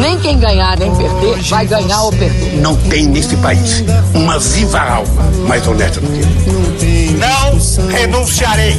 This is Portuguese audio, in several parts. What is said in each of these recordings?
Nem quem ganhar nem perder vai ganhar ou perder. Não tem nesse país uma viva alma mais honesta do que ele. Não renunciarei.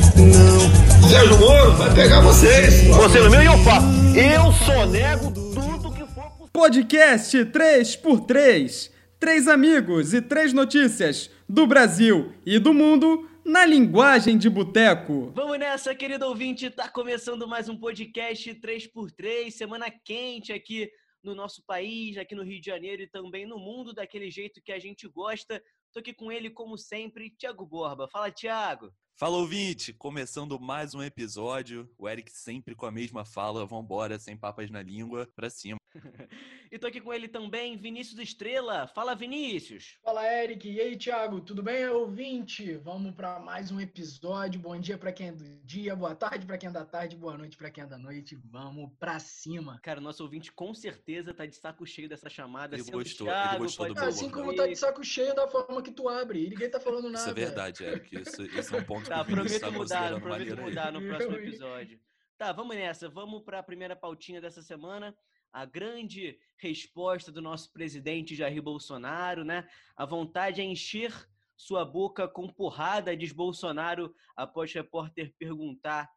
Sérgio Moro vai pegar vocês. Você no meu e eu faço. Eu sonego tudo que for possível. Podcast 3x3. Três amigos e três notícias do Brasil e do mundo na linguagem de boteco. Vamos nessa, querido ouvinte. Tá começando mais um podcast 3x3, semana quente aqui no nosso país, aqui no Rio de Janeiro e também no mundo, daquele jeito que a gente gosta. Tô aqui com ele, como sempre, Thiago Borba. Fala, Thiago. Fala ouvinte, começando mais um episódio. O Eric sempre com a mesma fala, vambora, sem papas na língua, pra cima. e tô aqui com ele também, Vinícius Estrela. Fala, Vinícius. Fala, Eric. E aí, Thiago? Tudo bem, ouvinte? Vamos para mais um episódio. Bom dia para quem é do dia, boa tarde para quem é da tarde, boa noite para quem é da noite. Vamos pra cima. Cara, nosso ouvinte com certeza tá de saco cheio dessa chamada. Ele Sendo gostou, Thiago, ele gostou pode do ser Assim como tá de saco cheio da forma que tu abre. E ninguém tá falando nada. Isso é verdade, Eric. Isso, isso é um ponto Tá, o prometo mudar, prometo mudar no próximo episódio. Tá, vamos nessa. Vamos para a primeira pautinha dessa semana. A grande resposta do nosso presidente Jair Bolsonaro, né? A vontade é encher sua boca com porrada, diz Bolsonaro, após repórter perguntar.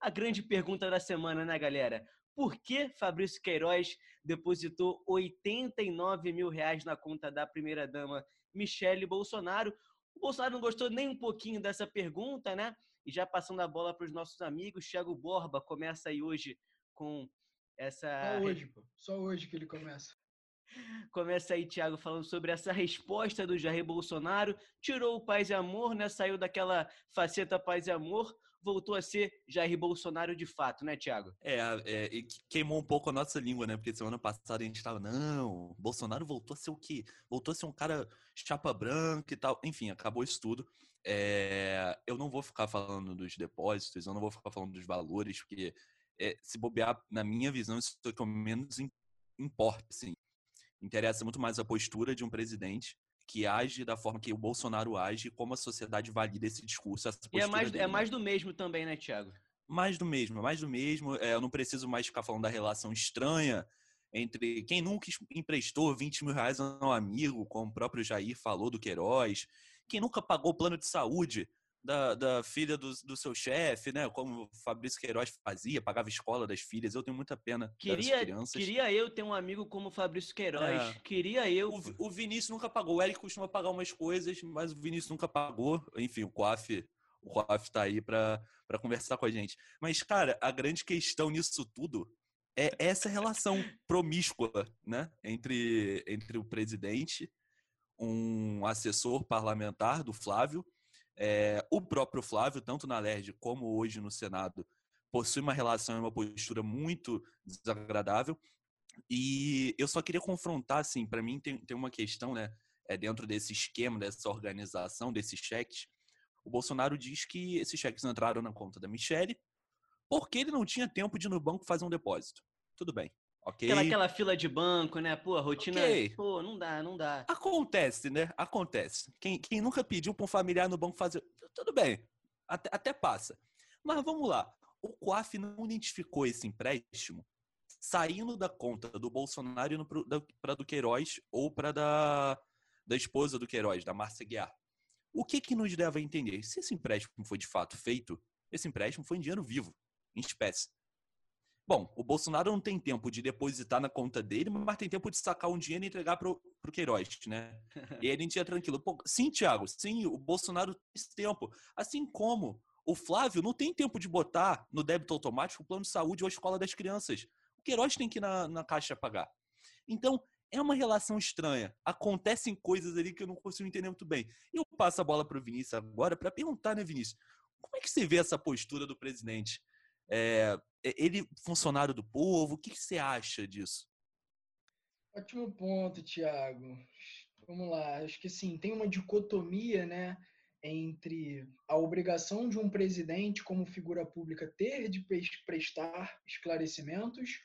A grande pergunta da semana, né, galera? Por que Fabrício Queiroz depositou 89 mil reais na conta da primeira-dama Michele Bolsonaro? O Bolsonaro não gostou nem um pouquinho dessa pergunta, né? E já passando a bola para os nossos amigos, Thiago Borba começa aí hoje com essa. Só hoje, pô. Só hoje que ele começa. Começa aí, Thiago, falando sobre essa resposta do Jair Bolsonaro. Tirou o paz e amor, né? Saiu daquela faceta paz e amor, voltou a ser Jair Bolsonaro de fato, né, Thiago? É, é, que- queimou um pouco a nossa língua, né? Porque semana passada a gente tava, não, Bolsonaro voltou a ser o quê? Voltou a ser um cara chapa branca e tal. Enfim, acabou isso tudo. É, eu não vou ficar falando dos depósitos, eu não vou ficar falando dos valores, porque é, se bobear, na minha visão, isso é o que menos im- importa, assim. Interessa muito mais a postura de um presidente que age da forma que o Bolsonaro age, como a sociedade valida esse discurso, essa E é mais, dele, é mais do mesmo também, né, Thiago? Mais do mesmo, mais do mesmo. É, eu não preciso mais ficar falando da relação estranha entre quem nunca es- emprestou 20 mil reais a um amigo, como o próprio Jair falou do Queiroz, quem nunca pagou o plano de saúde da, da filha do, do seu chefe, né? Como o Fabrício Queiroz fazia, pagava escola das filhas. Eu tenho muita pena das Queria, crianças. queria eu ter um amigo como o Fabrício Queiroz. É. Queria eu. O, o Vinícius nunca pagou. O Eric costuma pagar umas coisas, mas o Vinícius nunca pagou. Enfim, o Coaf, o Coaf tá aí pra conversar com a gente. Mas, cara, a grande questão nisso tudo é essa relação promíscua, né? Entre, entre o presidente, um assessor parlamentar do Flávio, é, o próprio Flávio, tanto na LERJ como hoje no Senado, possui uma relação e uma postura muito desagradável. E eu só queria confrontar, assim, para mim tem, tem uma questão, né? É dentro desse esquema, dessa organização, desses cheques. O Bolsonaro diz que esses cheques entraram na conta da Michelle porque ele não tinha tempo de ir no banco fazer um depósito. Tudo bem, ok? Aquela, aquela fila de banco, né? Pô, a rotina. Ok. Pô, não dá, não dá. Acontece, né? Acontece. Quem, quem nunca pediu para um familiar no banco fazer. Tudo bem, até, até passa. Mas vamos lá. O COAF não identificou esse empréstimo saindo da conta do Bolsonaro para do Queiroz ou para da, da esposa do Queiroz, da Márcia Guiar. O que, que nos leva a entender? Se esse empréstimo foi de fato feito, esse empréstimo foi em dinheiro vivo, em espécie. Bom, o Bolsonaro não tem tempo de depositar na conta dele, mas tem tempo de sacar um dinheiro e entregar pro, pro Queiroz, né? E aí a gente ia tranquilo. Pô, sim, Thiago, sim, o Bolsonaro tem esse tempo. Assim como o Flávio não tem tempo de botar no débito automático o plano de saúde ou a escola das crianças. O Queiroz tem que ir na, na caixa pagar. Então, é uma relação estranha. Acontecem coisas ali que eu não consigo entender muito bem. Eu passo a bola pro Vinícius agora para perguntar, né, Vinícius? Como é que você vê essa postura do presidente? É, ele funcionário do povo? O que, você acha disso? Ótimo ponto, Thiago. Vamos lá. Acho que sim, tem uma dicotomia, né, entre a obrigação de um presidente como figura pública ter de pres- prestar esclarecimentos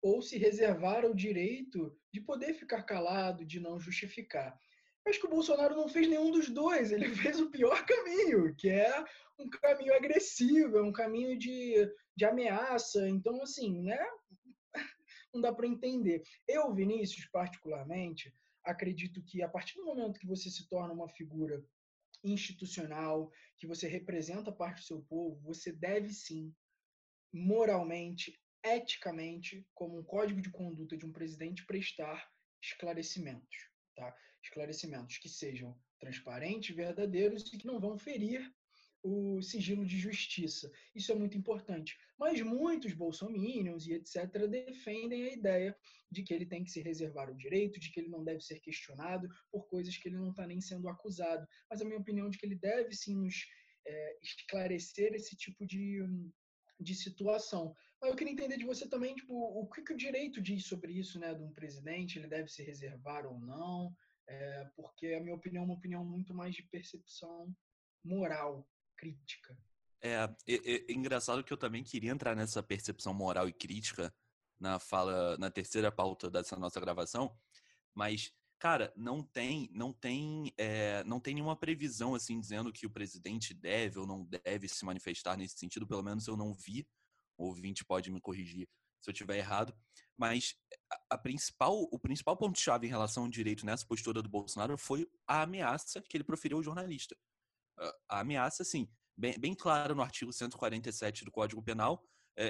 ou se reservar o direito de poder ficar calado, de não justificar. Acho que o Bolsonaro não fez nenhum dos dois, ele fez o pior caminho, que é um caminho agressivo, é um caminho de, de ameaça. Então, assim, né? não dá para entender. Eu, Vinícius, particularmente, acredito que a partir do momento que você se torna uma figura institucional, que você representa parte do seu povo, você deve sim, moralmente, eticamente, como um código de conduta de um presidente, prestar esclarecimentos, tá? Esclarecimentos que sejam transparentes, verdadeiros e que não vão ferir o sigilo de justiça. Isso é muito importante. Mas muitos bolsominions e etc. defendem a ideia de que ele tem que se reservar o direito, de que ele não deve ser questionado por coisas que ele não está nem sendo acusado. Mas a minha opinião é de que ele deve sim nos é, esclarecer esse tipo de, de situação. Mas eu queria entender de você também, tipo, o que, que o direito diz sobre isso, né, de um presidente, ele deve se reservar ou não, é, porque a minha opinião é uma opinião muito mais de percepção moral, crítica. É, é, é, engraçado que eu também queria entrar nessa percepção moral e crítica na fala, na terceira pauta dessa nossa gravação, mas cara, não tem, não tem, é, não tem nenhuma previsão assim dizendo que o presidente deve ou não deve se manifestar nesse sentido. Pelo menos eu não vi. O ouvinte pode me corrigir se eu estiver errado. Mas a, principal, o principal ponto chave em relação ao direito nessa postura do Bolsonaro foi a ameaça que ele proferiu ao jornalista. A ameaça, assim, bem, bem clara no artigo 147 do Código Penal,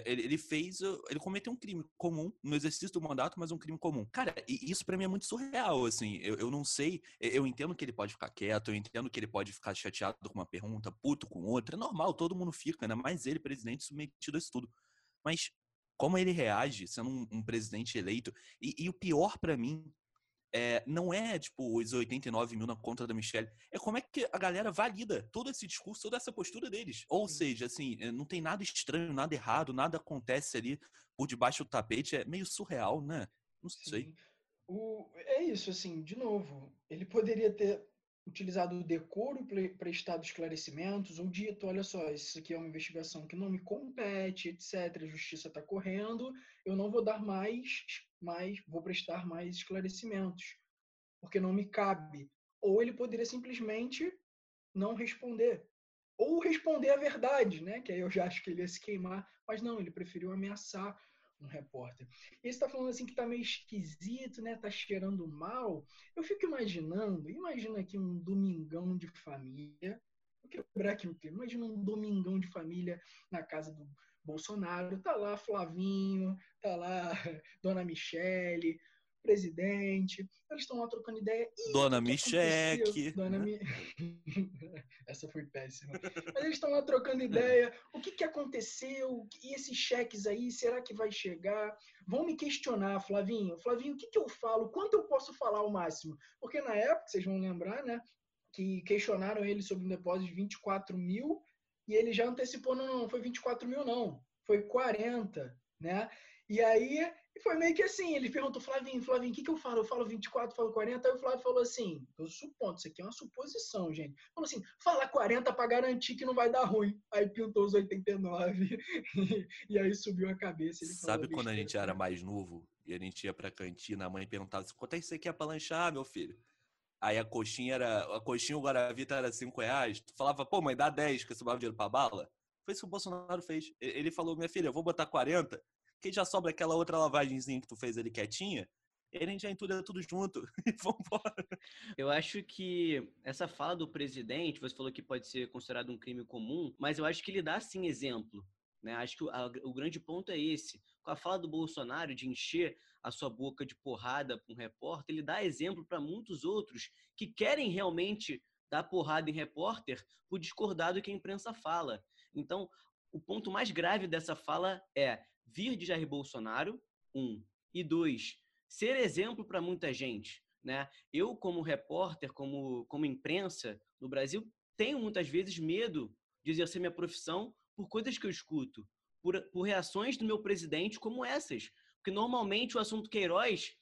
ele, ele, fez, ele cometeu um crime comum no exercício do mandato, mas um crime comum. Cara, isso para mim é muito surreal, assim, eu, eu não sei, eu entendo que ele pode ficar quieto, eu entendo que ele pode ficar chateado com uma pergunta, puto com outra, é normal, todo mundo fica, né, mas ele, presidente, submetido a isso tudo. Mas como ele reage sendo um, um presidente eleito, e, e o pior para mim é, não é, tipo, os 89 mil na conta da Michelle. É como é que a galera valida todo esse discurso, toda essa postura deles. Ou seja, assim, eh, não tem nada estranho, nada errado, nada acontece ali por debaixo do tapete. É meio surreal, né? Não sei. O, é isso, assim, de novo. Ele poderia ter utilizado o decoro prestado esclarecimentos, ou dito, olha só, isso aqui é uma investigação que não me compete, etc. A justiça está correndo, eu não vou dar mais mas vou prestar mais esclarecimentos, porque não me cabe. Ou ele poderia simplesmente não responder, ou responder a verdade, né? Que aí eu já acho que ele ia se queimar, mas não, ele preferiu ameaçar um repórter. E está falando assim que tá meio esquisito, né? Tá cheirando mal. Eu fico imaginando, imagina aqui um domingão de família. Vou quebrar aqui o clima. Imagina um domingão de família na casa do Bolsonaro, tá lá Flavinho, tá lá Dona Michele, presidente, eles estão lá trocando ideia. Ih, Dona Micheque. Dona né? Mi... Essa foi péssima. Mas eles estão lá trocando ideia. O que, que aconteceu? E esses cheques aí, será que vai chegar? Vão me questionar, Flavinho. Flavinho, o que, que eu falo? Quanto eu posso falar ao máximo? Porque na época, vocês vão lembrar, né? Que questionaram ele sobre um depósito de 24 mil e ele já antecipou, não, não, foi 24 mil não, foi 40, né? E aí foi meio que assim, ele perguntou, Flavinho, Flavinho, o que, que eu falo? Eu falo 24, falo 40? Aí o Flávio falou assim, eu supondo, isso aqui é uma suposição, gente. Falou assim, fala 40 para garantir que não vai dar ruim. Aí pintou os 89 e aí subiu a cabeça. Sabe quando a gente era mais novo e a gente ia pra cantina, a mãe perguntava assim, quanto é que você quer pra lanchar, meu filho? Aí a coxinha era. A coxinha o Guaravita era 5 reais. Tu falava, pô, mãe, dá 10 que sobrava dinheiro pra bala. Foi isso que o Bolsonaro fez. Ele falou, minha filha, eu vou botar 40, que já sobra aquela outra lavagemzinha que tu fez ali quietinha. E gente já entulha tudo junto e vambora. Eu acho que essa fala do presidente, você falou que pode ser considerado um crime comum, mas eu acho que ele dá sim exemplo. Né? Acho que o, a, o grande ponto é esse. Com a fala do Bolsonaro de encher a sua boca de porrada para um repórter, ele dá exemplo para muitos outros que querem realmente dar porrada em repórter por discordar do que a imprensa fala. Então, o ponto mais grave dessa fala é vir de Jair Bolsonaro, um, e dois, ser exemplo para muita gente. Né? Eu, como repórter, como, como imprensa no Brasil, tenho muitas vezes medo de exercer minha profissão por coisas que eu escuto, por, por reações do meu presidente como essas. Porque normalmente o assunto Queiroz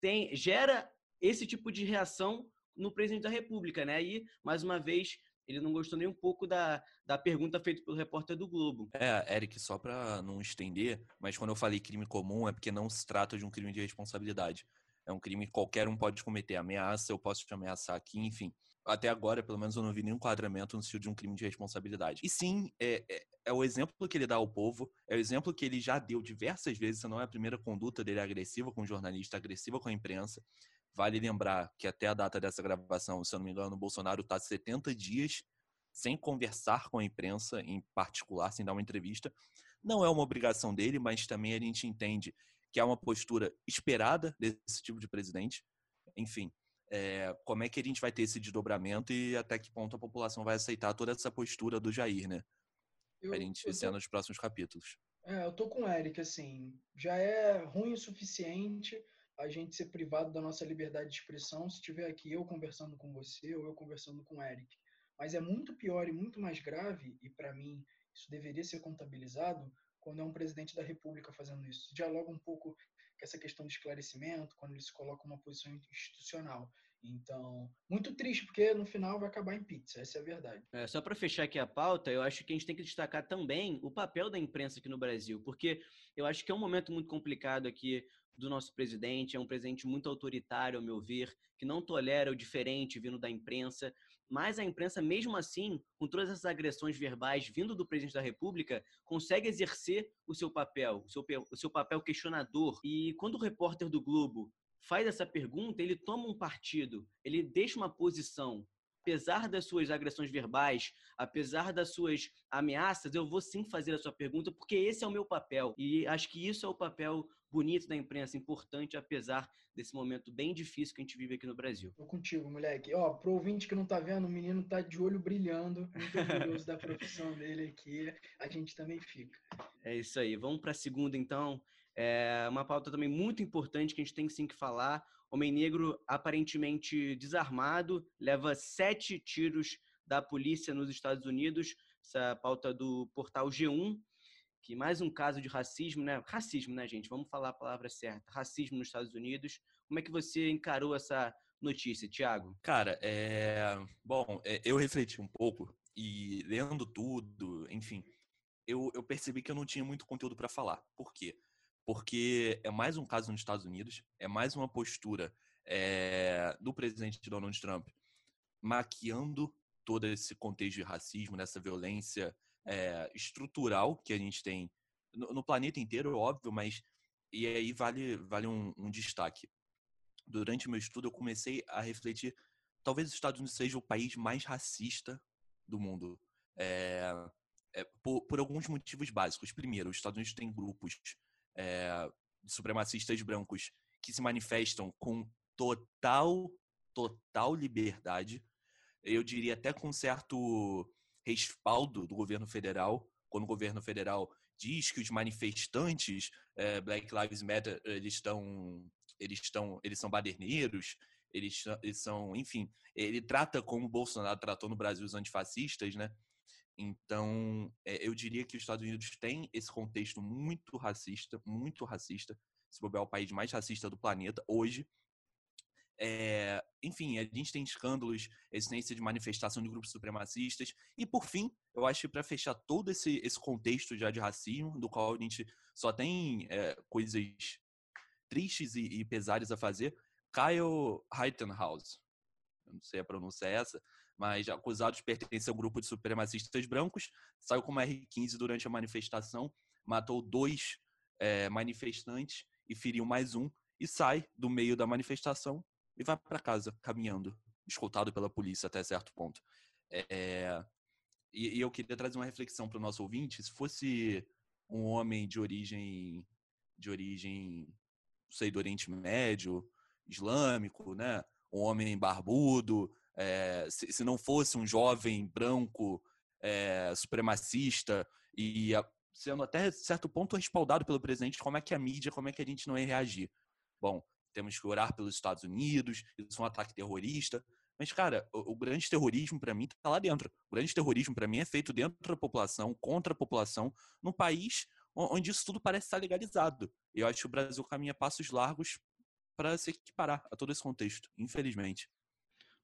tem, gera esse tipo de reação no presidente da República, né? E, mais uma vez, ele não gostou nem um pouco da, da pergunta feita pelo repórter do Globo. É, Eric, só para não estender, mas quando eu falei crime comum é porque não se trata de um crime de responsabilidade. É um crime que qualquer um pode cometer. Ameaça, eu posso te ameaçar aqui, enfim até agora, pelo menos, eu não vi nenhum enquadramento no sentido de um crime de responsabilidade. E sim, é, é, é o exemplo que ele dá ao povo, é o exemplo que ele já deu diversas vezes, não é a primeira conduta dele agressiva com o jornalista, agressiva com a imprensa. Vale lembrar que até a data dessa gravação, se eu não me engano, o Bolsonaro está 70 dias sem conversar com a imprensa, em particular, sem dar uma entrevista. Não é uma obrigação dele, mas também a gente entende que é uma postura esperada desse tipo de presidente. Enfim, é, como é que a gente vai ter esse desdobramento e até que ponto a população vai aceitar toda essa postura do Jair, né? Eu, a gente ver tô... nos próximos capítulos. É, eu tô com o Eric, assim, já é ruim o suficiente a gente ser privado da nossa liberdade de expressão se tiver aqui eu conversando com você ou eu conversando com o Eric. Mas é muito pior e muito mais grave, e para mim isso deveria ser contabilizado, quando é um presidente da República fazendo isso. Dialoga um pouco com essa questão de esclarecimento, quando ele se coloca uma posição institucional. Então, muito triste, porque no final vai acabar em pizza, essa é a verdade. É, só para fechar aqui a pauta, eu acho que a gente tem que destacar também o papel da imprensa aqui no Brasil, porque eu acho que é um momento muito complicado aqui do nosso presidente, é um presidente muito autoritário, ao meu ver, que não tolera o diferente vindo da imprensa, mas a imprensa, mesmo assim, com todas essas agressões verbais vindo do presidente da República, consegue exercer o seu papel, o seu, o seu papel questionador. E quando o repórter do Globo faz essa pergunta, ele toma um partido, ele deixa uma posição. Apesar das suas agressões verbais, apesar das suas ameaças, eu vou sim fazer a sua pergunta, porque esse é o meu papel. E acho que isso é o papel bonito da imprensa, importante, apesar desse momento bem difícil que a gente vive aqui no Brasil. Tô contigo, moleque. Ó, pro ouvinte que não tá vendo, o menino tá de olho brilhando, muito orgulhoso da profissão dele aqui. A gente também fica. É isso aí. Vamos para a segunda, então. É uma pauta também muito importante que a gente tem sim que falar. Homem negro aparentemente desarmado, leva sete tiros da polícia nos Estados Unidos. Essa pauta do portal G1 que mais um caso de racismo, né? Racismo, né, gente? Vamos falar a palavra certa. Racismo nos Estados Unidos. Como é que você encarou essa notícia, Tiago? Cara, é... bom, é, eu refleti um pouco e lendo tudo, enfim, eu, eu percebi que eu não tinha muito conteúdo para falar. Por quê? Porque é mais um caso nos Estados Unidos, é mais uma postura é, do presidente Donald Trump maquiando todo esse contexto de racismo, dessa violência é, estrutural que a gente tem no, no, planeta inteiro, óbvio, mas e aí vale, vale um, um destaque. Durante o meu estudo, eu comecei a refletir. Talvez os Estados Unidos seja o país mais racista do mundo. É, por, por, alguns motivos básicos. Primeiro, os Estados Unidos têm grupos é, supremacistas brancos que se manifestam com total, total liberdade. Eu diria até com certo respaldo do governo federal, quando o governo federal diz que os manifestantes é, Black Lives Matter eles estão eles estão eles são baderneiros eles, eles são enfim ele trata como o Bolsonaro tratou no Brasil os antifascistas né então é, eu diria que os Estados Unidos têm esse contexto muito racista muito racista se bobear é o país mais racista do planeta hoje é, enfim, a gente tem escândalos, existência de manifestação de grupos supremacistas. E, por fim, eu acho que para fechar todo esse, esse contexto já de racismo, do qual a gente só tem é, coisas tristes e, e pesares a fazer, Kyle Rittenhouse, eu não sei a pronúncia é essa, mas acusado de pertencer ao grupo de supremacistas brancos, saiu com uma R-15 durante a manifestação, matou dois é, manifestantes e feriu mais um, e sai do meio da manifestação e vai para casa caminhando, escoltado pela polícia até certo ponto. É, e, e, eu queria trazer uma reflexão para o nosso ouvinte. Se fosse um homem de origem, de origem, sei, do Oriente Médio, islâmico, né? Um homem barbudo, é, se, se, não fosse um jovem branco é, supremacista e a, sendo até certo ponto respaldado pelo presidente, como é que a mídia, como é que a gente não ia reagir? Bom, temos que orar pelos Estados Unidos, isso é um ataque terrorista. Mas, cara, o, o grande terrorismo para mim está lá dentro. O grande terrorismo para mim é feito dentro da população, contra a população, num país onde isso tudo parece estar legalizado. Eu acho que o Brasil caminha passos largos para se equiparar a todo esse contexto, infelizmente.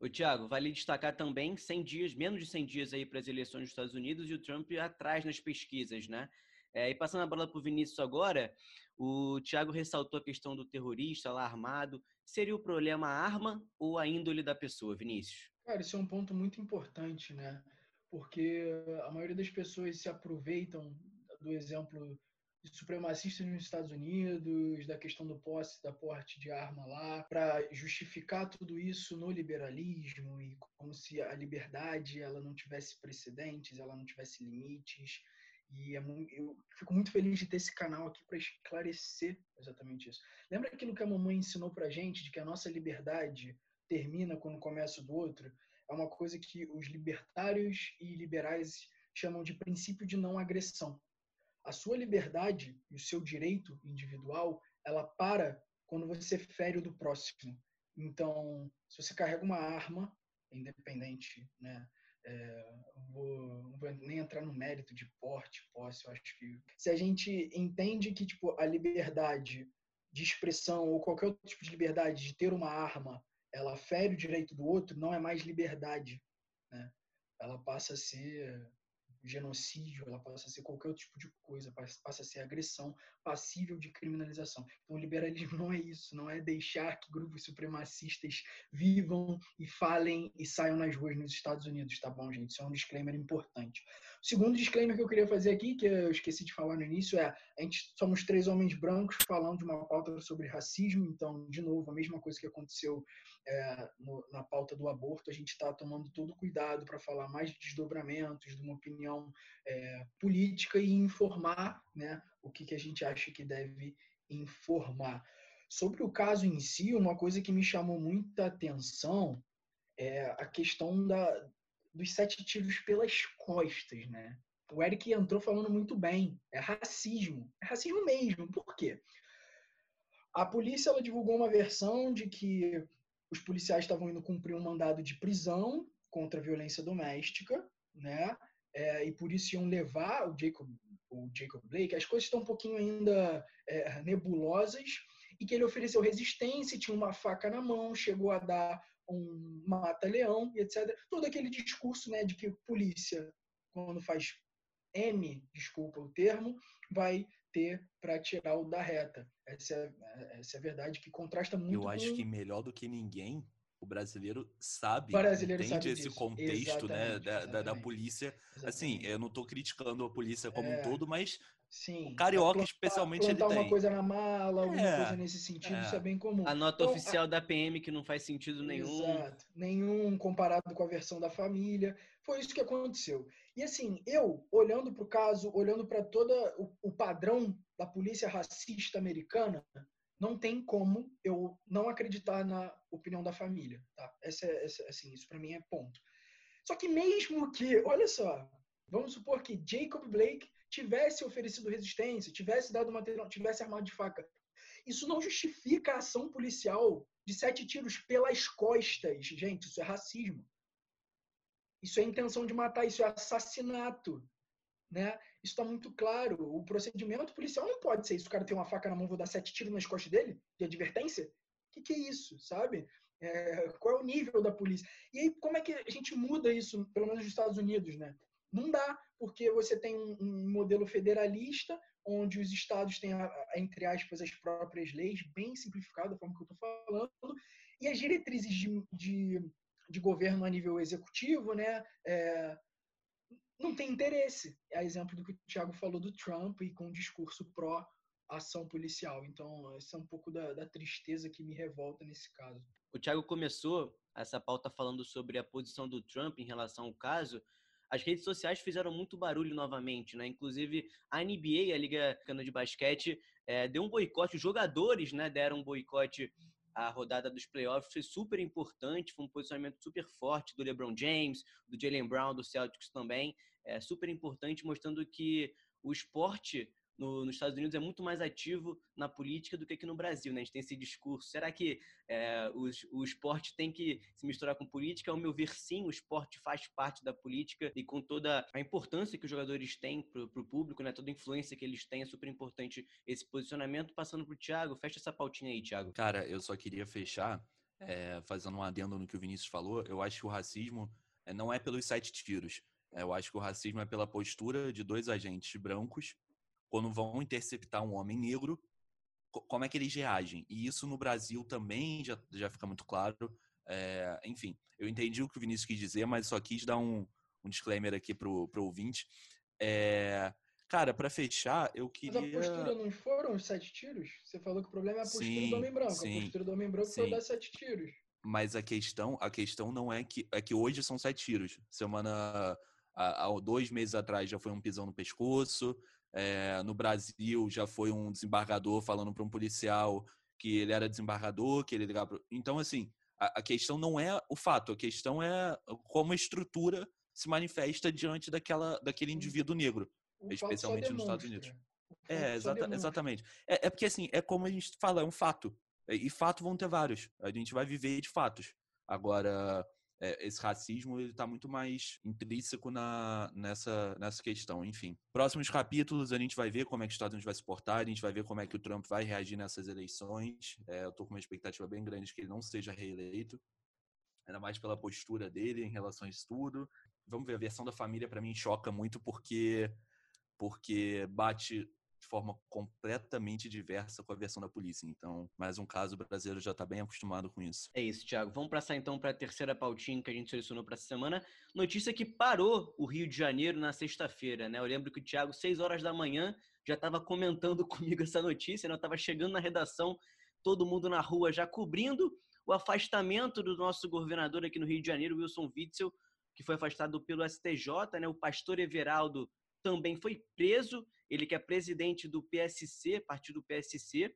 O Tiago, vale destacar também 100 dias, menos de 100 dias aí para as eleições dos Estados Unidos e o Trump atrás nas pesquisas, né? É, e passando a bola para o Vinícius agora, o Tiago ressaltou a questão do terrorista lá armado. Seria o problema a arma ou a índole da pessoa, Vinícius? Cara, isso é um ponto muito importante, né? porque a maioria das pessoas se aproveitam do exemplo supremacistas nos Estados Unidos, da questão do posse, da porte de arma lá, para justificar tudo isso no liberalismo e como se a liberdade ela não tivesse precedentes, ela não tivesse limites. E é muito, eu fico muito feliz de ter esse canal aqui para esclarecer exatamente isso. Lembra aquilo que a mamãe ensinou para gente de que a nossa liberdade termina quando começa o do outro? É uma coisa que os libertários e liberais chamam de princípio de não agressão a sua liberdade e o seu direito individual, ela para quando você fere o do próximo. Então, se você carrega uma arma, independente, né? É, vou, não vou nem entrar no mérito de porte, posse, eu acho que se a gente entende que tipo a liberdade de expressão ou qualquer outro tipo de liberdade de ter uma arma, ela fere o direito do outro, não é mais liberdade, né? Ela passa a ser genocídio, ela passa a ser qualquer outro tipo de coisa, passa a ser agressão passível de criminalização. Então, o liberalismo não é isso, não é deixar que grupos supremacistas vivam e falem e saiam nas ruas nos Estados Unidos, tá bom, gente? Isso é um disclaimer importante. Segundo disclaimer que eu queria fazer aqui, que eu esqueci de falar no início, é a gente somos três homens brancos falando de uma pauta sobre racismo, então, de novo, a mesma coisa que aconteceu é, no, na pauta do aborto, a gente está tomando todo cuidado para falar mais de desdobramentos, de uma opinião é, política e informar né, o que, que a gente acha que deve informar. Sobre o caso em si, uma coisa que me chamou muita atenção é a questão da, dos sete tiros pelas costas, né? O Eric entrou falando muito bem. É racismo. É racismo mesmo. Por quê? A polícia ela divulgou uma versão de que os policiais estavam indo cumprir um mandado de prisão contra a violência doméstica, né? É, e por isso iam levar o Jacob, o Jacob Blake. As coisas estão um pouquinho ainda é, nebulosas e que ele ofereceu resistência, tinha uma faca na mão, chegou a dar um mata-leão, etc. Todo aquele discurso, né, de que polícia quando faz M, desculpa o termo, vai ter para tirar o da reta. Essa é, essa é a verdade que contrasta muito. Eu acho com... que melhor do que ninguém, o brasileiro sabe, o brasileiro entende sabe esse disso. contexto né, Exatamente, da, da, da exatamente. polícia. Exatamente. Assim, eu não estou criticando a polícia como É. um todo, mas Sim. o carioca, Plantar- especialmente, ele plantar uma tem. coisa na mala, alguma É, coisa nesse sentido, é. isso é bem comum. A nota Então, oficial da PM que não faz sentido nenhum. Exato. Nenhum comparado com a versão da família. Foi isso que aconteceu. E assim, eu, olhando para o caso, olhando para todo o, o padrão da polícia racista americana, não tem como eu não acreditar na opinião da família. Tá? Essa, é- essa, assim, isso para mim é ponto. Só que mesmo que, olha só, vamos supor que Jacob Blake tivesse oferecido resistência, tivesse dado material, tivesse armado de faca. Isso não justifica a ação policial de sete tiros pelas costas. Gente, isso é racismo. Isso é intenção de matar, isso é assassinato. Né? Isso está muito claro. O procedimento policial não pode ser isso. O cara tem uma faca na mão, vou dar sete tiros nas costas dele, de advertência? O que, que é isso, sabe? É, qual é o nível da polícia? E aí, como é que a gente muda isso, pelo menos nos Estados Unidos, né? Não dá, porque você tem um, um modelo federalista, onde os estados têm, entre aspas, as próprias leis, bem simplificado, da forma que eu estou falando, e as diretrizes de, de, de governo a nível executivo, né? É, não tem interesse. É exemplo do que o Thiago falou do Trump e com o discurso pró-ação policial. Então, essa é um pouco da, da tristeza que me revolta nesse caso. O Thiago começou essa pauta falando sobre a posição do Trump em relação ao caso. As redes sociais fizeram muito barulho novamente, né? Inclusive a NBA, a Liga Americana de Basquete, eh, deu um boicote. Os jogadores, né, deram um boicote à rodada dos playoffs. Foi super importante, foi um posicionamento super forte do LeBron James, do Jalen Brown, do Celtics também. É super importante, mostrando que o esporte no- nos Estados Unidos é muito mais ativo na política do que aqui no Brasil, né? A gente tem esse discurso. Será que é, os- o esporte tem que se misturar com política? Ao meu ver, sim, o esporte faz parte da política e com toda a importância que os jogadores têm para o público, né? Toda a influência que eles têm, é super importante esse posicionamento. Passando para o Thiago, fecha essa pautinha aí, Thiago. Cara, eu só queria fechar, é, fazendo um adendo no que o Vinícius falou. Eu acho que o racismo é, não é pelos sete tiros. Eu acho que o racismo é pela postura de dois agentes brancos quando vão interceptar um homem negro, co- como é que eles reagem. E isso no Brasil também já, já fica muito claro. É, enfim, eu entendi o que o Vinícius quis dizer, mas só quis dar um, um disclaimer aqui pro, pro ouvinte. É, cara, para fechar, eu queria. Mas a postura não foram os sete tiros? Você falou que o problema é a postura Sim, do homem branco. sim, a postura do homem branco foi sim. dar sete tiros. Mas a questão, a questão não é que é que hoje são sete tiros. Semana há, há dois meses atrás já foi um pisão no pescoço. É, no Brasil já foi um desembargador falando para um policial que ele era desembargador, que ele ligava. Pro... Então assim, a, a questão não é o fato, a questão é como a estrutura se manifesta diante daquela daquele indivíduo negro, O especialmente nos Estados. Unidos. É, exata- exatamente. É, é porque assim, é como a gente fala, é um fato. E fato vão ter vários. A gente vai viver de fatos. Agora, é, esse racismo ele tá muito mais intrínseco na, nessa, nessa questão. Enfim, próximos capítulos a gente vai ver como é que os Estados Unidos vai se portar, a gente vai ver como é que o Trump vai reagir nessas eleições. É, eu tô com uma expectativa bem grande de que ele não seja reeleito. Ainda mais pela postura dele em relação a isso tudo. Vamos ver, a versão da família para mim choca muito porque porque bate de forma completamente diversa com a versão da polícia. Então, mais um caso, o brasileiro já está bem acostumado com isso. É isso, Thiago. Vamos passar então para a terceira pautinha que a gente selecionou para essa semana. Notícia que parou o Rio de Janeiro na sexta-feira, né? Eu lembro que o Thiago, 6 horas da manhã, já estava comentando comigo essa notícia, né? Eu estava chegando na redação, todo mundo na rua já cobrindo o afastamento do nosso governador aqui no Rio de Janeiro, Wilson Witzel, que foi afastado pelo STJ, né? O pastor Everaldo também foi preso, ele que é presidente do PSC, partido PSC.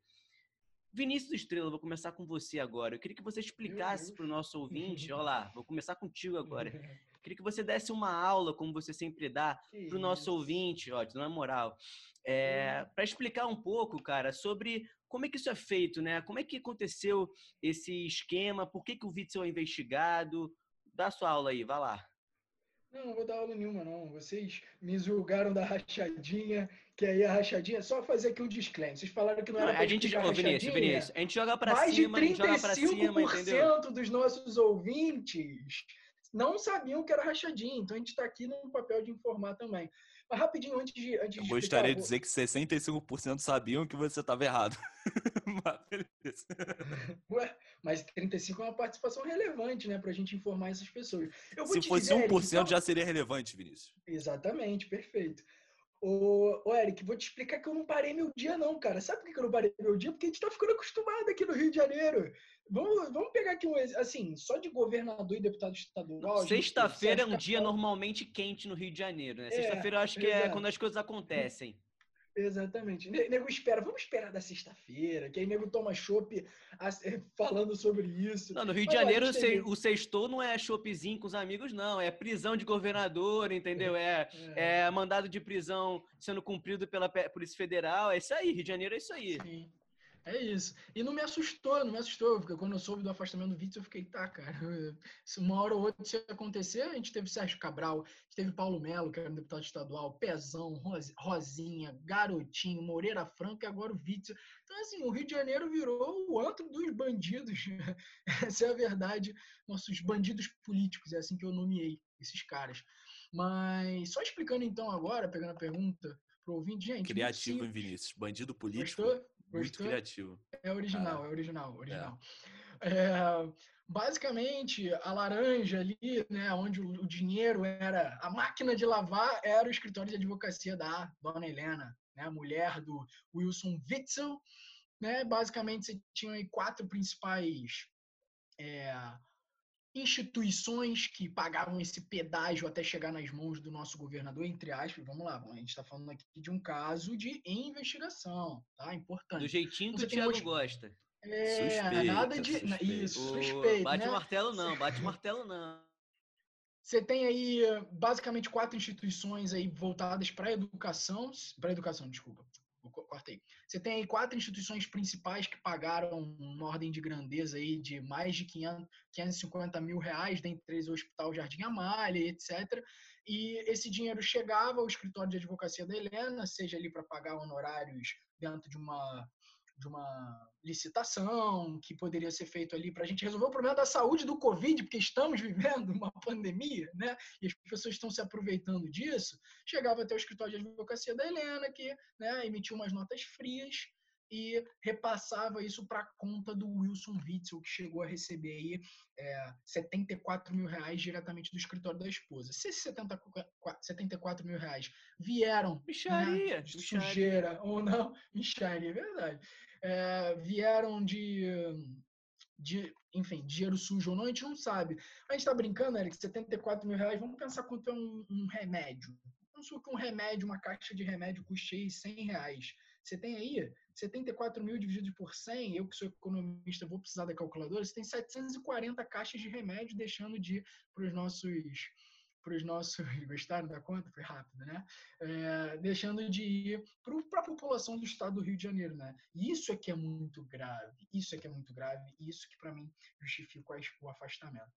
Vinícius Estrela, vou começar com você agora. Eu queria que você explicasse para o nosso ouvinte, olha lá, vou começar contigo agora. Eu queria que você desse uma aula, como você sempre dá, para o nosso ouvinte, ó, na moral, é, para explicar um pouco, cara, sobre como é que isso é feito, né? Como é que aconteceu esse esquema, por que, que o Witzel é investigado? Dá sua aula aí, vai lá. Não, não vou dar aula nenhuma, não. Vocês me julgaram da rachadinha, que aí a rachadinha. Só fazer aqui um disclaimer. Vocês falaram que não era Não, pra a gente joga, Vinícius. Vinícius, a gente joga para Mais cima, de gente joga para cima, entendeu? 35% dos nossos ouvintes não sabiam que era rachadinha. Então a gente está aqui no papel de informar também. Mas rapidinho, antes de. Antes Eu gostaria de dizer que 65% sabiam que você estava errado. Mas. Ué, mas 35 é uma participação relevante, né? Pra gente informar essas pessoas. Se fosse dizer, Eric, 1% então- já seria relevante, Vinícius. Exatamente, perfeito. Ô, ô, Eric, vou te explicar que eu não parei meu dia, não, cara. Sabe por que eu não parei meu dia? Porque a gente tá ficando acostumado aqui no Rio de Janeiro. Vamos, vamos pegar aqui um, assim, só de governador e deputado estadual. Sexta-feira é um dia normalmente quente no Rio de Janeiro, né? É, Sexta-feira eu acho que é exato. quando as coisas acontecem. Exatamente. Ne- Nego espera, vamos esperar da sexta-feira, que aí nego toma chopp eh, falando sobre isso. Não, no Rio de Janeiro, o se- o sextou não é choppzinho com os amigos, não. É prisão de governador, entendeu? É, É, é mandado de prisão sendo cumprido pela Pe- Polícia Federal. É isso aí, Rio de Janeiro é isso aí. sim. É isso. E não me assustou, não me assustou, porque quando eu soube do afastamento do Vítor, eu fiquei, tá, cara, se uma hora ou outra isso ia acontecer, a gente teve Sérgio Cabral, a gente teve Paulo Melo, que era um deputado estadual, Pezão, Ros- Rosinha, Garotinho, Moreira Franco e agora o Vítor. Então, assim, o Rio de Janeiro virou o antro dos bandidos. Essa é a verdade. Nossos bandidos políticos, é assim que eu nomeei esses caras. Mas, só explicando então agora, pegando a pergunta pro ouvinte, gente. Criativo. Vinícius? Bandido político, Gostou? Muito criativo. É original, Ah, é original, original. É, basicamente, a laranja ali, né, onde o, o dinheiro era, a máquina de lavar era o escritório de advocacia da dona Helena, né, a mulher do Wilson Witzel. Né, basicamente, você tinha aí quatro principais é, instituições que pagavam esse pedágio até chegar nas mãos do nosso governador, entre aspas. Vamos lá, a gente está falando aqui de um caso de investigação, tá? Importante. Do jeitinho que o Thiago hoje- gosta. É, Suspeita, nada de. suspeita. Isso, suspeito. bate né? o martelo não, bate o martelo não. Você tem aí basicamente quatro instituições aí voltadas para a educação, para educação, desculpa, cortei. Você tem aí quatro instituições principais que pagaram uma ordem de grandeza aí de mais de 500, 550 mil reais, dentre eles o Hospital Jardim Amália, etc. E esse dinheiro chegava ao escritório de advocacia da Helena, seja ali para pagar honorários dentro de uma de uma licitação que poderia ser feito ali para a gente resolver o problema da saúde do Covid, porque estamos vivendo uma pandemia, né? E as pessoas estão se aproveitando disso. Chegava até o escritório de advocacia da Helena, que né, emitiu umas notas frias e repassava isso para a conta do Wilson Witzel, que chegou a receber aí é, 74 mil reais diretamente do escritório da esposa. Se esses 70, 74 mil reais vieram micharia, né, de sujeira ou não, micharia, é verdade, é, vieram de de, enfim, dinheiro sujo ou não, a gente não sabe. A gente está brincando, Eric, 74 mil reais, vamos pensar quanto é um, um remédio. Vamos supor que um remédio, uma caixa de remédio custe 100 reais. Você tem aí 74 mil dividido por 100, eu que sou economista vou precisar da calculadora, você tem 740 caixas de remédio deixando de ir para os nossos para os nossos. Gostaram da conta? Foi rápido, né? É, deixando de ir para a população do estado do Rio de Janeiro, né? Isso é que é muito grave. Isso é que é muito grave. Isso que, para mim, justifica o afastamento.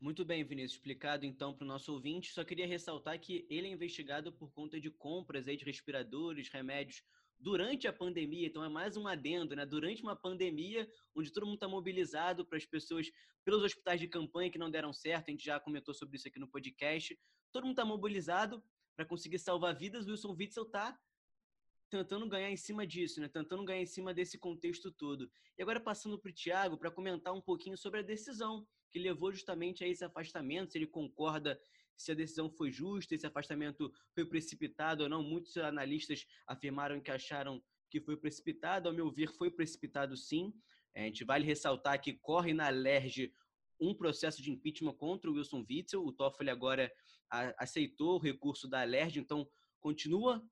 Muito bem, Vinícius. Explicado então para o nosso ouvinte. Só queria ressaltar que ele é investigado por conta de compras aí de respiradores, remédios durante a pandemia, então é mais um adendo, né? Durante uma pandemia, onde todo mundo está mobilizado para as pessoas, pelos hospitais de campanha que não deram certo, a gente já comentou sobre isso aqui no podcast, todo mundo está mobilizado para conseguir salvar vidas, Wilson Witzel está tentando ganhar em cima disso, né? Tentando ganhar em cima desse contexto todo. E agora passando para o Tiago para comentar um pouquinho sobre a decisão que levou justamente a esse afastamento, se ele concorda se a decisão foi justa, esse afastamento foi precipitado ou não. Muitos analistas afirmaram que acharam que foi precipitado. Ao meu ver, foi precipitado sim. A gente vale ressaltar que corre na LERJ um processo de impeachment contra o Wilson Witzel. O Toffoli agora aceitou o recurso da LERJ, então continua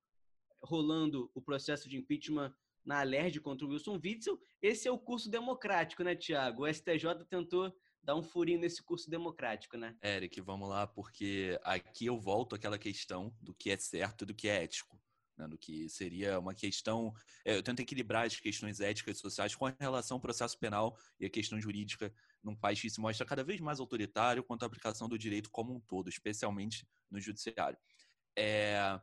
rolando o processo de impeachment na LERJ contra o Wilson Witzel. Esse é o curso democrático, né, Tiago? O STJ tentou dar um furinho nesse curso democrático, né? Eric, vamos lá, porque aqui eu volto àquela questão do que é certo e do que é ético. Né, do que seria uma questão. É, eu tento equilibrar as questões éticas e sociais com relação ao processo penal e a questão jurídica num país que se mostra cada vez mais autoritário quanto à aplicação do direito como um todo, especialmente no judiciário. É,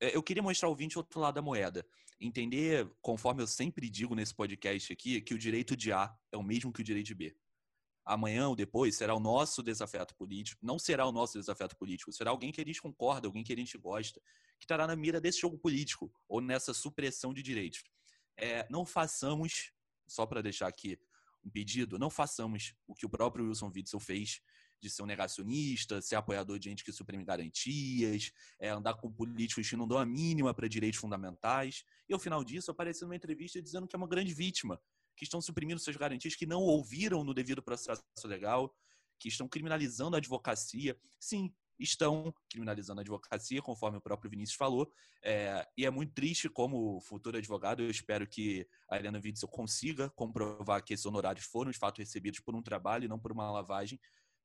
é eu queria mostrar ao ouvinte outro lado da moeda. Entender, conforme eu sempre digo nesse podcast aqui, que o direito de A é o mesmo que o direito de B amanhã ou depois será o nosso desafeto político, não será o nosso desafeto político, será alguém que a gente concorda, alguém que a gente gosta, que estará na mira desse jogo político ou nessa supressão de direitos. É, não façamos, só para deixar aqui um pedido, não façamos o que o próprio Wilson Witzel fez de ser um negacionista, ser apoiador de gente que suprime garantias, é, andar com políticos que não dão a mínima para direitos fundamentais, e ao final disso aparecer numa entrevista dizendo que é uma grande vítima que estão suprimindo suas garantias, que não ouviram no devido processo legal, que estão criminalizando a advocacia. Sim, estão criminalizando a advocacia, conforme o próprio Vinícius falou. É, e é muito triste como futuro advogado, eu espero que a Helena Witzel consiga comprovar que esses honorários foram de fato recebidos por um trabalho e não por uma lavagem,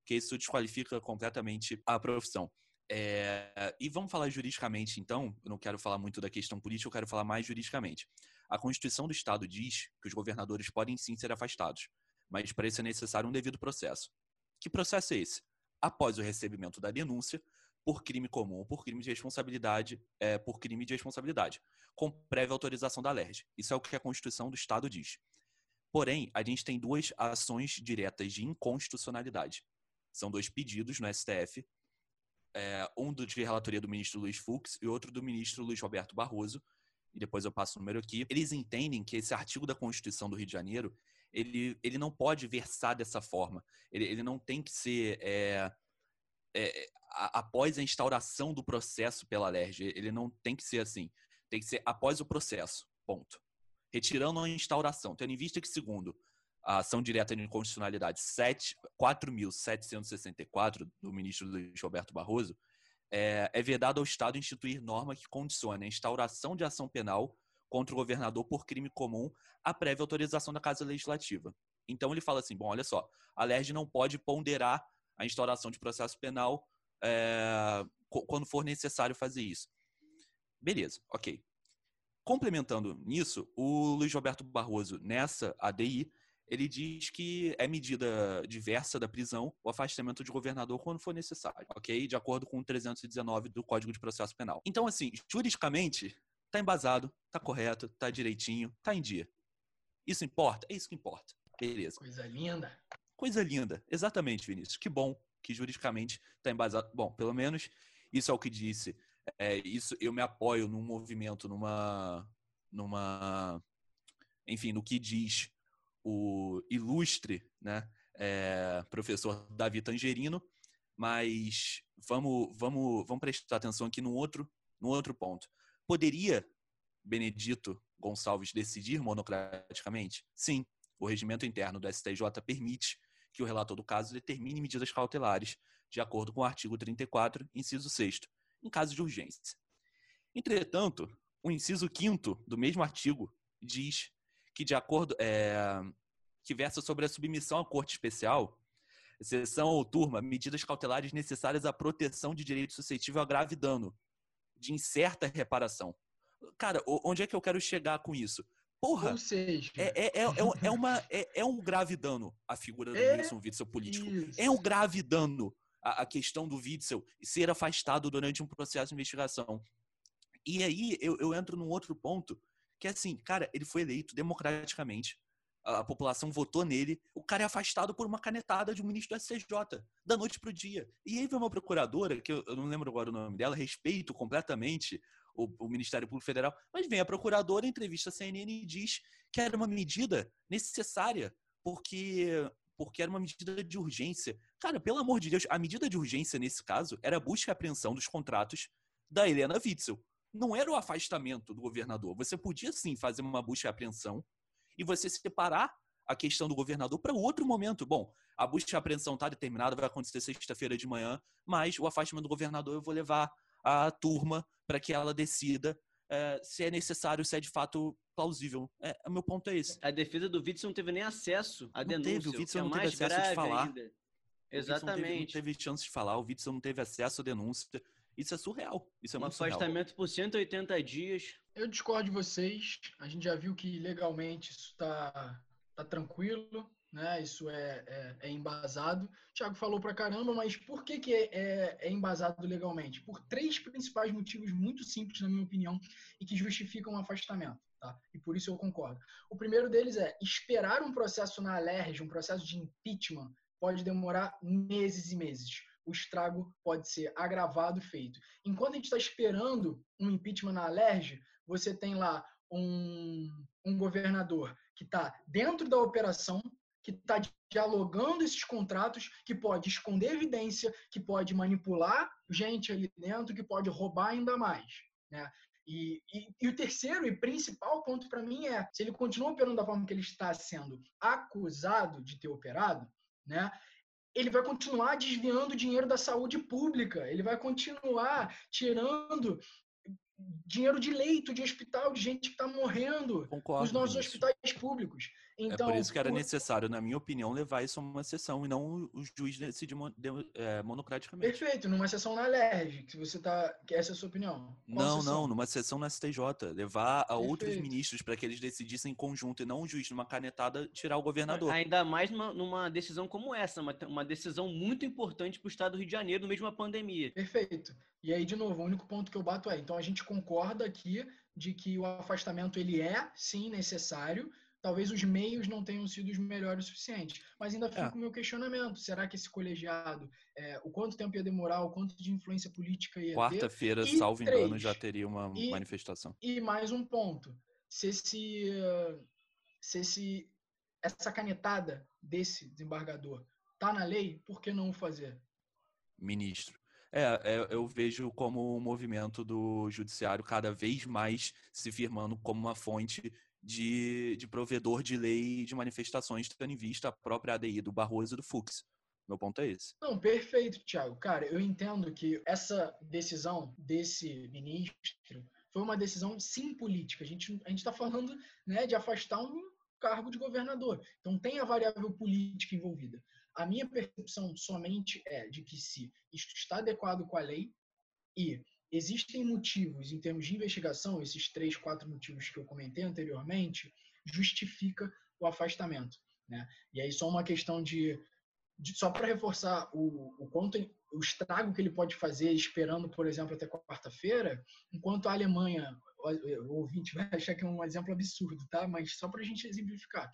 que isso desqualifica completamente a profissão. É, e vamos falar juridicamente, então. Eu não quero falar muito da questão política, eu quero falar mais juridicamente. A Constituição do Estado diz que os governadores podem sim ser afastados, mas para isso é necessário um devido processo. Que processo é esse? Após o recebimento da denúncia por crime comum por crime de responsabilidade, é, por crime de responsabilidade, com prévia autorização da LERJ. Isso é o que a Constituição do Estado diz. Porém, a gente tem duas ações diretas de inconstitucionalidade. São dois pedidos no STF, é, um de relatoria do ministro Luiz Fux e outro do ministro Luiz Roberto Barroso, e depois eu passo o número aqui, eles entendem que esse artigo da Constituição do Rio de Janeiro, ele, ele não pode versar dessa forma. Ele, ele não tem que ser é, é, a, após a instauração do processo pela LERJ. Ele não tem que ser assim. Tem que ser após o processo. Ponto. Retirando a instauração. Tendo em vista que, segundo a ação direta de inconstitucionalidade 4.764 do ministro Luiz Roberto Barroso, é, é vedado ao Estado instituir norma que condicione a instauração de ação penal contra o governador por crime comum a prévia autorização da Casa Legislativa. Então ele fala assim: bom, olha só, a LERJ não pode ponderar a instauração de processo penal é, quando for necessário fazer isso. Beleza, ok. Complementando nisso, o Luiz Roberto Barroso, nessa ADI, ele diz que é medida diversa da prisão o afastamento de governador quando for necessário, ok? De acordo com o 319 do Código de Processo Penal. Então, assim, juridicamente, tá embasado, tá correto, tá direitinho, tá em dia. Isso importa? É isso que importa. Beleza. Coisa linda. Coisa linda. Exatamente, Vinícius. Que bom que juridicamente tá embasado. Bom, pelo menos isso é o que disse. É, isso eu me apoio num movimento, numa numa, enfim, no que diz o ilustre, né, é, professor Davi Tangerino, mas vamos, vamos, vamos prestar atenção aqui no outro, no outro ponto. Poderia Benedito Gonçalves decidir monocraticamente? Sim, o regimento interno do STJ permite que o relator do caso determine medidas cautelares, de acordo com o artigo 34, inciso 6, em caso de urgência. Entretanto, o inciso 5 do mesmo artigo diz que, de acordo. É, que versa sobre a submissão à corte especial, exceção ou turma, medidas cautelares necessárias à proteção de direito suscetível a grave dano, de incerta reparação. Cara, onde é que eu quero chegar com isso? Porra, Ou seja, é, é, é, é, uma, é, é um grave dano a figura do É Wilson Witzel político. isso. É um grave dano a, a questão do Witzel ser afastado durante um processo de investigação. E aí eu, eu entro num outro ponto, que assim, cara, ele foi eleito democraticamente. A, população votou nele. O cara é afastado por uma canetada de um ministro do SCJ, da noite pro dia. E aí vem uma procuradora, que eu, eu não lembro agora o nome dela, respeito completamente o, o Ministério Público Federal, mas vem a procuradora, entrevista a CNN e diz que era uma medida necessária, porque porque era uma medida de urgência. Cara, pelo amor de Deus, a medida de urgência nesse caso era a busca e apreensão dos contratos da Helena Witzel. Não era o afastamento do governador. Você podia sim fazer uma busca e apreensão e você separar a questão do governador para outro momento. Bom, a busca e apreensão está determinada, vai acontecer sexta-feira de manhã, mas o afastamento do governador eu vou levar a turma para que ela decida eh, se é necessário, se é de fato plausível. É, o meu ponto é esse. A defesa do Witzel não teve nem acesso à Não denúncia. teve, o Witzel é não teve acesso de falar. ainda. O Witzel não teve- Exatamente. Não teve, chance de falar, o Witzel não teve acesso à denúncia. Isso é surreal. Isso é Um muito surreal. afastamento por 180 dias. Eu discordo de vocês. A gente já viu que legalmente isso está tá tranquilo, né? Isso é, é, é embasado. O Thiago falou pra caramba, mas por que, que é, é, é embasado legalmente? Por três principais motivos muito simples, na minha opinião, e que justificam o afastamento. Tá? E por isso eu concordo. O primeiro deles é esperar um processo na Alerj, um processo de impeachment, pode demorar meses e meses. O estrago pode ser agravado, feito. Enquanto a gente está esperando um impeachment na Alerj, você tem lá um, um governador que está dentro da operação, que está dialogando esses contratos, que pode esconder evidência, que pode manipular gente ali dentro, que pode roubar ainda mais. Né? E, e, e o terceiro e principal ponto para mim é, se ele continua operando da forma que ele está sendo acusado de ter operado, né, ele vai continuar desviando dinheiro da saúde pública, ele vai continuar tirando dinheiro de leito, de hospital, de gente que está morrendo Concordo. nos nossos hospitais públicos. Então, é por isso que era por- necessário, na minha opinião, levar isso a uma sessão e não o juiz decidir mon- de- é, monocraticamente. Perfeito, numa sessão na LERJ, que você tá. Que essa é a sua opinião. Qual Não, sessão? não, numa sessão na STJ. Levar a outros Perfeito. ministros para que eles decidissem em conjunto e não o juiz, numa canetada, tirar o governador. Ainda mais numa, numa decisão como essa, uma, uma decisão muito importante para o estado do Rio de Janeiro, no meio de uma pandemia. Perfeito. E aí, de novo, o único ponto que eu bato é, então a gente concorda aqui de que o afastamento ele é sim necessário. Talvez os meios não tenham sido os melhores o suficientes. Mas ainda fica É. o meu questionamento. Será que esse colegiado, é, o quanto tempo ia demorar, o quanto de influência política ia ter? Quarta-feira, salvo engano, três. já teria uma E- manifestação. E mais um ponto. Se esse, se esse essa canetada desse desembargador tá na lei, por que não o fazer? ministro. É, é, eu vejo como um movimento do judiciário cada vez mais se firmando como uma fonte de, de provedor de lei de manifestações, tendo em vista a própria ADI do Barroso e do Fux. Meu ponto é esse. Não, perfeito, Thiago. Cara, eu entendo que essa decisão desse ministro foi uma decisão sim política. A gente a está falando né, de afastar um cargo de governador. Então tem a variável política envolvida. A minha percepção somente é de que se isto está adequado com a lei e existem motivos em termos de investigação, esses três, quatro motivos que eu comentei anteriormente, justifica o afastamento. Né? E aí só uma questão de, de- só para reforçar o, o quanto o estrago que ele pode fazer esperando, por exemplo, até quarta-feira, enquanto a Alemanha, o, o ouvinte vai achar que é um exemplo absurdo, tá? Mas só para a gente exemplificar,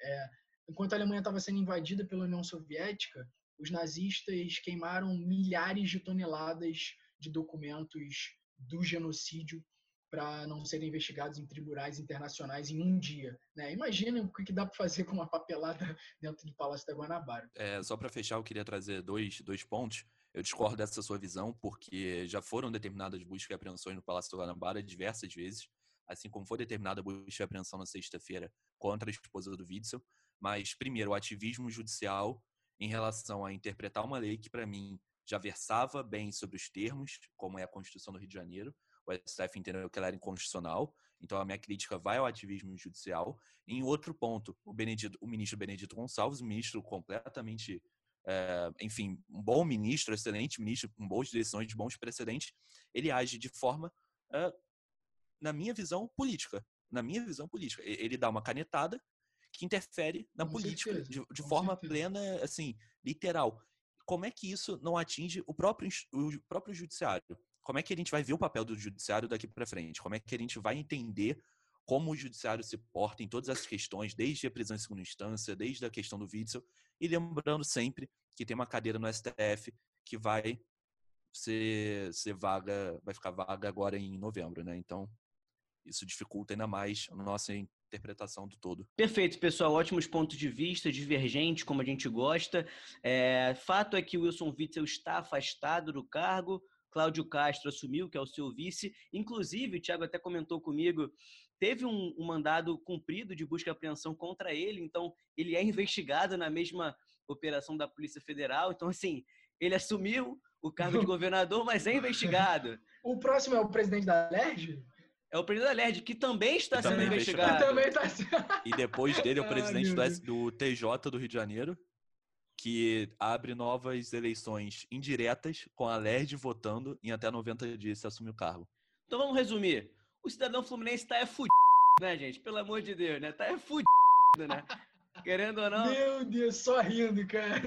é, enquanto a Alemanha estava sendo invadida pela União Soviética, os nazistas queimaram milhares de toneladas de documentos do genocídio para não serem investigados em tribunais internacionais em um dia. Né? Imagina o que dá para fazer com uma papelada dentro do Palácio da Guanabara. É, só para fechar, eu queria trazer dois, dois pontos. Eu discordo dessa sua visão, porque já foram determinadas buscas e apreensões no Palácio da Guanabara diversas vezes, assim como foi determinada a busca e apreensão na sexta-feira contra a esposa do Witzel. Mas, primeiro, o ativismo judicial em relação a interpretar uma lei que, para mim, já versava bem sobre os termos, como é a Constituição do Rio de Janeiro, o STF entendeu que ela era inconstitucional, então a minha crítica vai ao ativismo judicial. Em outro ponto, o, Benedito, o ministro Benedito Gonçalves, um ministro completamente, é, enfim, um bom ministro, excelente ministro, com boas decisões, de bons precedentes, ele age de forma, é, na minha visão, política. Na minha visão política. Ele dá uma canetada que interfere na com política certeza, de, de forma certeza. plena, assim, literal. Como é que isso não atinge o próprio, o próprio judiciário? como é que a gente vai ver o papel do judiciário daqui para frente? Como é que a gente vai entender como o judiciário se porta em todas essas questões, desde a prisão em segunda instância, desde a questão do Witzel, e lembrando sempre que tem uma cadeira no STF que vai ser, ser vaga, vai ficar vaga agora em novembro, né? Então, isso dificulta ainda mais a nossa interpretação do todo. Perfeito, pessoal. Ótimos pontos de vista, divergentes, como a gente gosta. É, fato é que o Wilson Witzel está afastado do cargo. Cláudio Castro assumiu, que é o seu vice. Inclusive, o Thiago até comentou comigo, teve um, um mandado cumprido de busca e apreensão contra ele, então ele é investigado na mesma operação da Polícia Federal. Então, assim, ele assumiu o cargo de governador, mas é investigado. O próximo é o presidente da LERJ? É o presidente da LERJ, que também está que sendo também investigado. Também tá... E depois dele é o presidente Ai, do, do TJ do Rio de Janeiro, que abre novas eleições indiretas com a LERD votando em até 90 dias se assumir o cargo. Então vamos resumir. O cidadão fluminense tá é fudido, né, gente? Pelo amor de Deus, né? Tá é fudido, né? Querendo ou não. Meu Deus, só rindo, cara.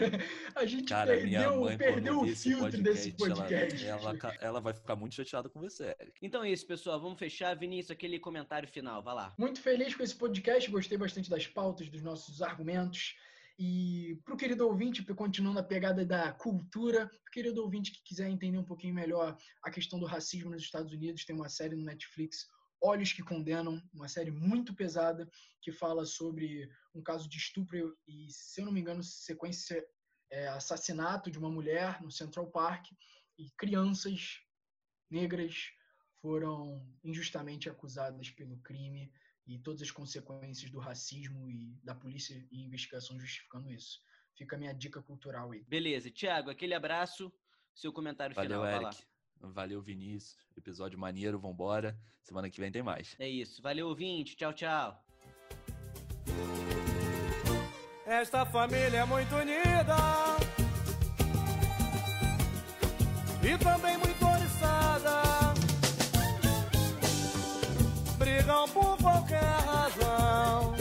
A gente cara, perdeu, mãe, perdeu o filtro podcast, desse podcast. Ela, ela, ela, vai ficar muito chateada com você, Eric. Então é isso, pessoal. Vamos fechar. Vinícius, aquele comentário final. Vai lá. Muito feliz com esse podcast. Gostei bastante das pautas, dos nossos argumentos. E para o querido ouvinte, continuando a pegada da cultura, o querido ouvinte que quiser entender um pouquinho melhor a questão do racismo nos Estados Unidos, tem uma série no Netflix, Olhos que Condenam, uma série muito pesada que fala sobre um caso de estupro e, se eu não me engano, sequência é, assassinato de uma mulher no Central Park e crianças negras foram injustamente acusadas pelo crime e todas as consequências do racismo e da polícia e investigação justificando isso. Fica a minha dica cultural aí. Beleza. Tiago, aquele abraço. Seu comentário Valeu, final. Eric. Valeu, Vinícius. Episódio maneiro, vambora. Semana que vem tem mais. É isso. Valeu, ouvinte. Tchau, tchau. Esta família é muito unida e também muito oriçada. Brigam por qualquer razão,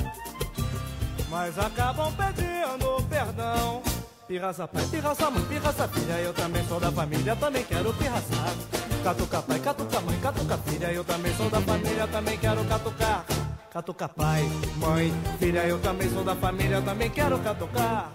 mas acabam pedindo perdão. Pirraça pai, pirraça mãe, pirraça filha, eu também sou da família, também quero pirraçar. Catuca pai, catuca mãe, catuca filha, eu também sou da família, também quero catucar. Catuca pai, mãe, filha, eu também sou da família, também quero catucar.